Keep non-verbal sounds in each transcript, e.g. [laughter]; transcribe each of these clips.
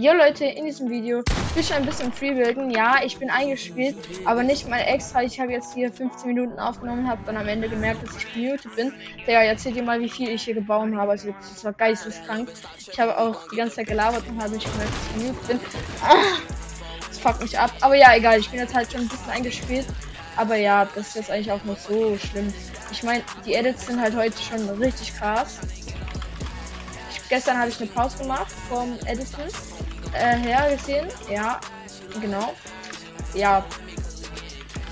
Jo Leute, in diesem Video will ich ein bisschen freebuilden. Ja, ich bin eingespielt, aber nicht mal extra. Ich habe jetzt hier 15 Minuten aufgenommen, habe dann am Ende gemerkt, dass ich gemutet bin. Ja, jetzt seht ihr mal, wie viel ich hier gebaut habe. Also das war geisteskrank. Ich habe auch die ganze Zeit gelabert und habe nicht gemerkt, dass ich gemutet bin. Ah, das fuckt mich ab. Aber ja, egal. Ich bin jetzt halt schon ein bisschen eingespielt. Aber ja, das ist jetzt eigentlich auch nicht so schlimm. Ich meine, die Edits sind halt heute schon richtig krass. Ich, gestern habe ich eine Pause gemacht vom Editen äh, her gesehen. Ja, genau. Ja.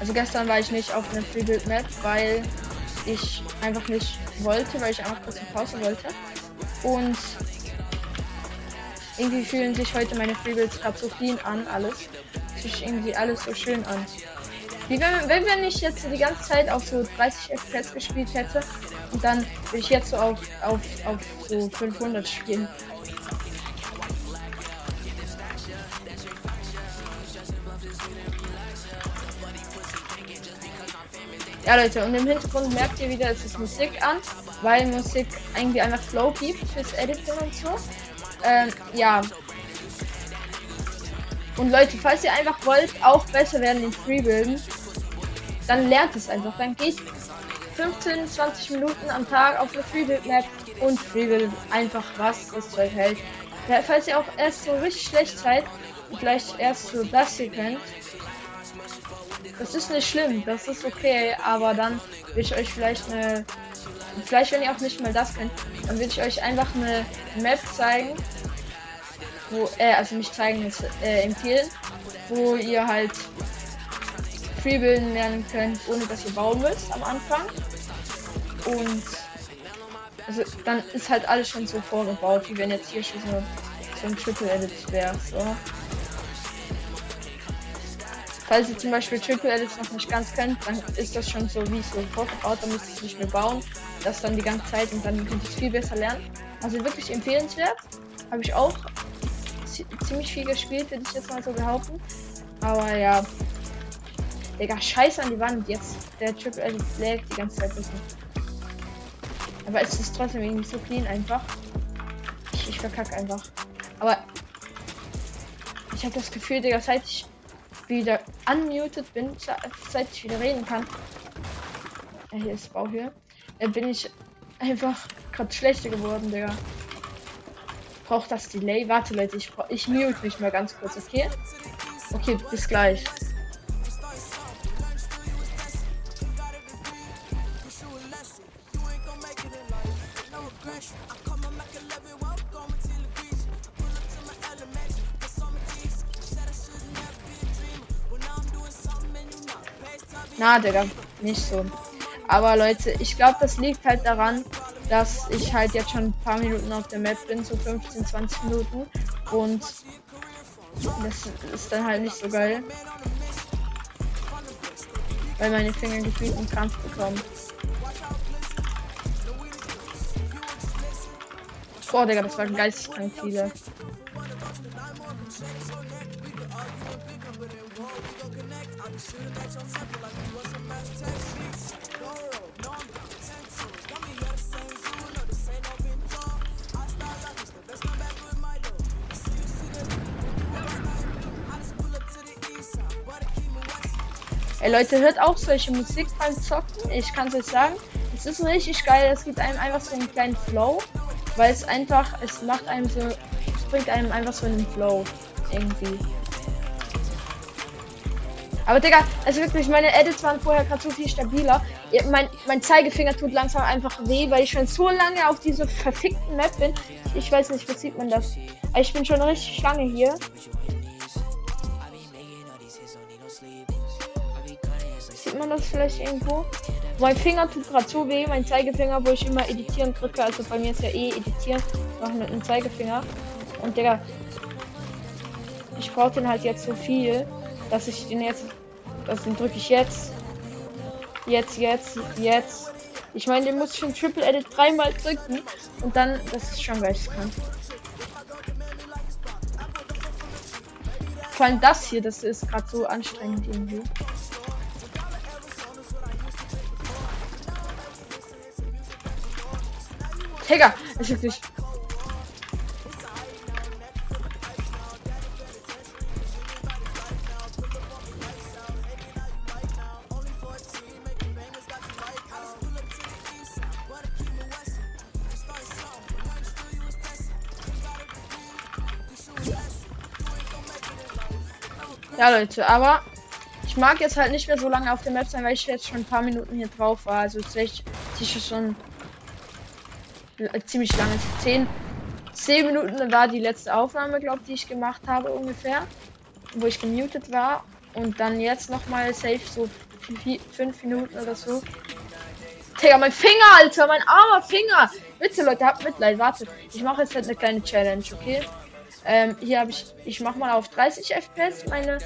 Also gestern war ich nicht auf einer Freebuild Map, weil ich einfach nicht wollte, weil ich einfach kurz eine Pause wollte. Und irgendwie fühlen sich heute meine Freebuilds gerade so clean an, alles. Sich irgendwie alles so schön an. Wie wenn, wenn wir nicht jetzt die ganze Zeit auf so 30 FPS gespielt hätte und dann würde ich jetzt so auf, auf, auf so 500 spielen. Ja, Leute, und im Hintergrund merkt ihr wieder, es ist Musik an, weil Musik irgendwie einfach Flow gibt fürs Editing und so. Ähm, ja. Und Leute, falls ihr einfach wollt, auch besser werden in Freebuilden, dann lernt es einfach. Dann geht 15, 20 Minuten am Tag auf eine Freebuild-Map und Freebuild einfach was das Zeug hält. Ja, falls ihr auch erst so richtig schlecht seid, vielleicht erst so das hier könnt, das ist nicht schlimm, das ist okay, aber dann will ich euch vielleicht eine. Vielleicht, wenn ihr auch nicht mal das könnt, dann will ich euch einfach eine Map zeigen. Wo, äh, also nicht zeigen, äh, empfehlen, wo ihr halt Freebilden lernen könnt, ohne dass ihr bauen müsst am Anfang. Und also dann ist halt alles schon so vorgebaut, wie wenn jetzt hier schon so, so ein Triple Edit wäre. So. Falls ihr zum Beispiel Triple Edits noch nicht ganz kennt, dann ist das schon so wie so vorgebaut, dann müsst ihr es nicht mehr bauen. Das dann die ganze Zeit und dann könnt ihr es viel besser lernen. Also wirklich empfehlenswert. Habe ich auch ziemlich viel gespielt, würde ich jetzt mal so behaupten. Aber ja. Digga, scheiße an die Wand. Jetzt der Triple Edit lägt die ganze Zeit bisschen. Aber es ist trotzdem irgendwie so clean einfach. Ich, ich verkacke einfach. Aber ich habe das Gefühl, Digga, seit ich wieder unmuted bin, seit ich wieder reden kann. Ja, hier ist Bauhöhe. Da bin ich einfach gerade schlechter geworden, Digga. Braucht das Delay? Warte, Leute, ich, ich mute mich mal ganz kurz, okay? Okay, bis gleich. Na, Digga, nicht so. Aber Leute, ich glaube, das liegt halt daran, dass ich halt jetzt schon ein paar Minuten auf der Map bin, so 15, 20 Minuten. Und das ist dann halt nicht so geil. Weil meine Finger gefühlt einen Krampf bekommen. Boah, Digga, das waren geisteskrank viele. Ey Leute, hört auch solche Musik beim Zocken. Ich kann es euch sagen. Es ist richtig geil. Es gibt einem einfach so einen kleinen Flow. Weil es einfach, es macht einem so, es bringt einem einfach so einen Flow. Irgendwie. Aber Digga, also wirklich, meine Edits waren vorher gerade so viel stabiler. Mein, mein Zeigefinger tut langsam einfach weh, weil ich schon so lange auf diese verfickten Map bin. Ich weiß nicht, was sieht man das? Ich bin schon richtig lange hier. Man das vielleicht irgendwo? Mein Finger tut gerade so weh, mein Zeigefinger, wo ich immer editieren drücke. Also bei mir ist ja eh editieren. Machen mit dem Zeigefinger. Und Digga, ich brauche den halt jetzt so viel dass ich den jetzt, das den drücke ich jetzt, jetzt, jetzt, jetzt. Ich meine, den muss ich im Triple Edit dreimal drücken und dann, das ist schon geisteskrank. Vor allem das hier, das ist gerade so anstrengend irgendwie. Digga, ich juck dich. Ja, Leute, aber ich mag jetzt halt nicht mehr so lange auf der Map sein, weil ich jetzt schon ein paar Minuten hier drauf war. Also, es jetzt ich sicher schon ziemlich lange. 10, 10 Minuten war die letzte Aufnahme, glaube ich, die ich gemacht habe ungefähr. Wo ich gemutet war. Und dann jetzt nochmal safe so 5 Minuten oder so. Digga, mein Finger, Alter, mein armer Finger. Bitte, Leute, habt Mitleid. Warte, ich mache jetzt halt eine kleine Challenge, okay? Ähm, hier habe ich, ich mache mal auf 30 FPS meine.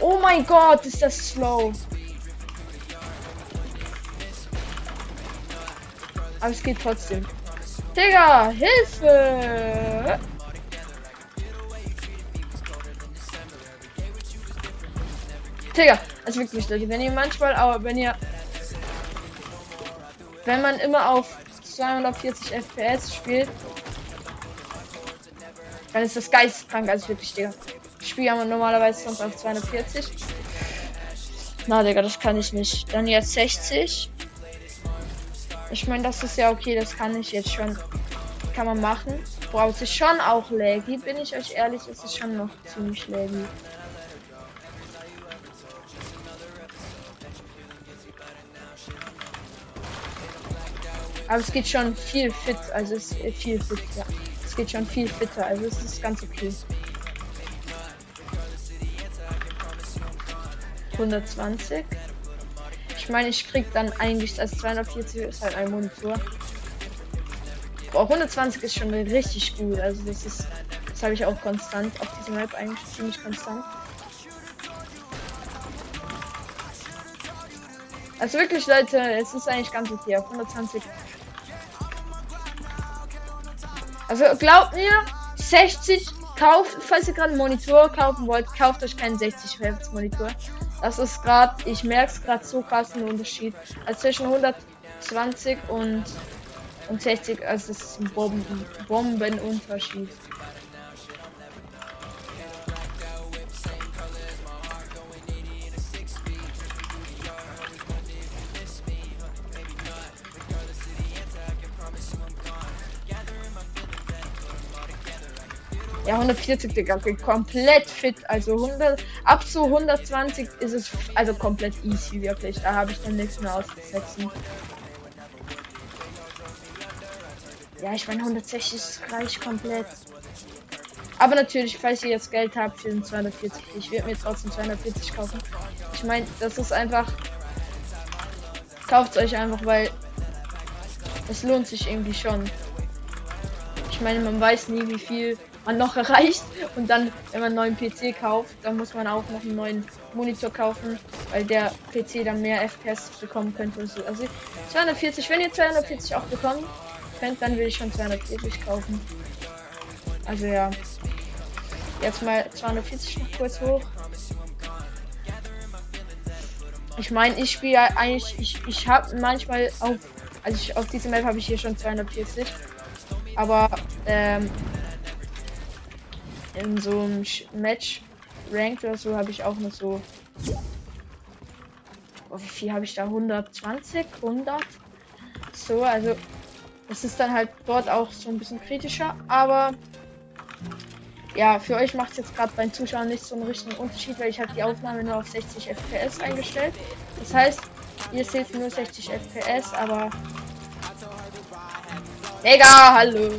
Oh mein Gott, ist das slow. Aber es geht trotzdem. Digga, Hilfe! Digga, also wirklich, Leute, wenn ihr manchmal, aber wenn ihr, wenn man immer auf 240 FPS spielt, dann ist das geisteskrank, also wirklich, Digga. Ich spiele ja normalerweise sonst auf 240. Na, Digga, das kann ich nicht. Dann jetzt 60. Ich meine, das ist ja okay, das kann ich jetzt schon. Kann man machen. Boah, es ist schon auch laggy, bin ich euch ehrlich, es ist schon noch ziemlich laggy. Aber es geht schon viel fit, also es ist viel fit, ja. Es geht schon viel fitter, also es ist ganz okay. 120. Ich meine, ich krieg dann eigentlich als 240 ist halt ein Monitor. Boah, 120 ist schon richtig gut. Also das ist, das habe ich auch konstant auf diesem Map eigentlich ziemlich konstant. Also wirklich, Leute, es ist eigentlich ganz okay. Auf 120 Also glaubt mir, 60 kauft, falls ihr gerade einen Monitor kaufen wollt, kauft euch keinen 60 Hertz Monitor. Das ist gerade, ich merke es gerade so krass einen Unterschied. Also zwischen 120 und, und 60, also das ist ein Bomben, Bombenunterschied. Ja, 140, Digga, okay, komplett fit. Also 100, ab zu 120 ist es also komplett easy, wirklich. Da habe ich dann nichts mehr auszusetzen. Ja, ich meine 160 ist gleich komplett. Aber natürlich, falls ihr jetzt Geld habt für den 240, ich werde mir trotzdem 240 kaufen. Ich meine, das ist einfach. Kauft euch einfach, weil es lohnt sich irgendwie schon. Meine, man weiß nie, wie viel man noch [laughs] erreicht. Und dann, wenn man einen neuen PC kauft, dann muss man auch noch einen neuen Monitor kaufen, weil der PC dann mehr FPS bekommen könnte. Und so. Also 240, wenn ihr 240 auch bekommen könnt, dann will ich schon 240 kaufen. Also ja. Jetzt mal 240 noch kurz hoch. Ich meine, ich spiele eigentlich, ich, ich habe manchmal auf, also ich, auf diesem Map habe ich hier schon 240. Aber ähm, in so einem Match Ranked oder so habe ich auch noch so. Oh, wie viel habe ich da? 120? 100? So, also. Es ist dann halt dort auch so ein bisschen kritischer, aber. Ja, für euch macht es jetzt gerade beim Zuschauen nicht so einen richtigen Unterschied, weil ich habe die Aufnahme nur auf 60 FPS eingestellt. Das heißt, ihr seht nur 60 FPS, aber. Digga, hallo.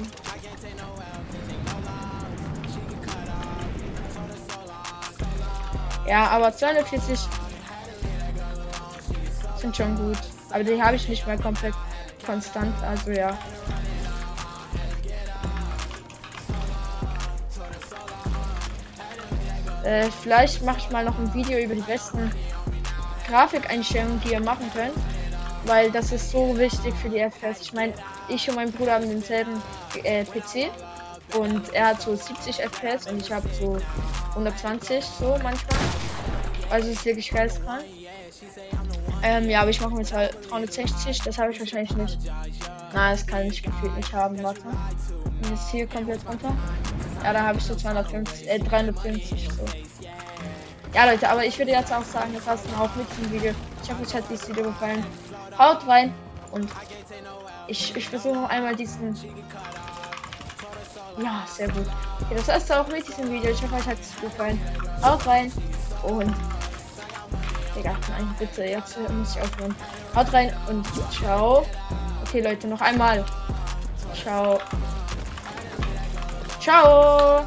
Ja, aber 240 sind schon gut. Aber die habe ich nicht mehr komplett konstant, also ja. Äh, vielleicht mache ich mal noch ein Video über die besten Grafikeinstellungen, die ihr machen könnt. Weil das ist so wichtig für die FPS. Ich meine, ich und mein Bruder haben denselben äh, PC. Und er hat so 70 FPS und ich habe so 120 so manchmal. Also ist wirklich geisteskrank. Ähm, ja, aber ich mache jetzt halt 360. Das habe ich wahrscheinlich nicht. Nein, das kann ich gefühlt nicht haben. Warte. Und jetzt hier komplett runter. Ja, da habe ich so 250, äh, 350 so. Ja, Leute, aber ich würde jetzt auch sagen, das war's dann auch mit dem Video. Ich hoffe, euch hat dieses Video gefallen. Haut rein und ich, ich versuche noch einmal diesen ja, sehr gut. Okay, das war's auch mit diesem Video. Ich hoffe, euch hat es gefallen. Haut rein und Digga, nein, bitte, jetzt muss ich aufhören. Haut rein und ciao. Okay, Leute, noch einmal. Ciao. Ciao.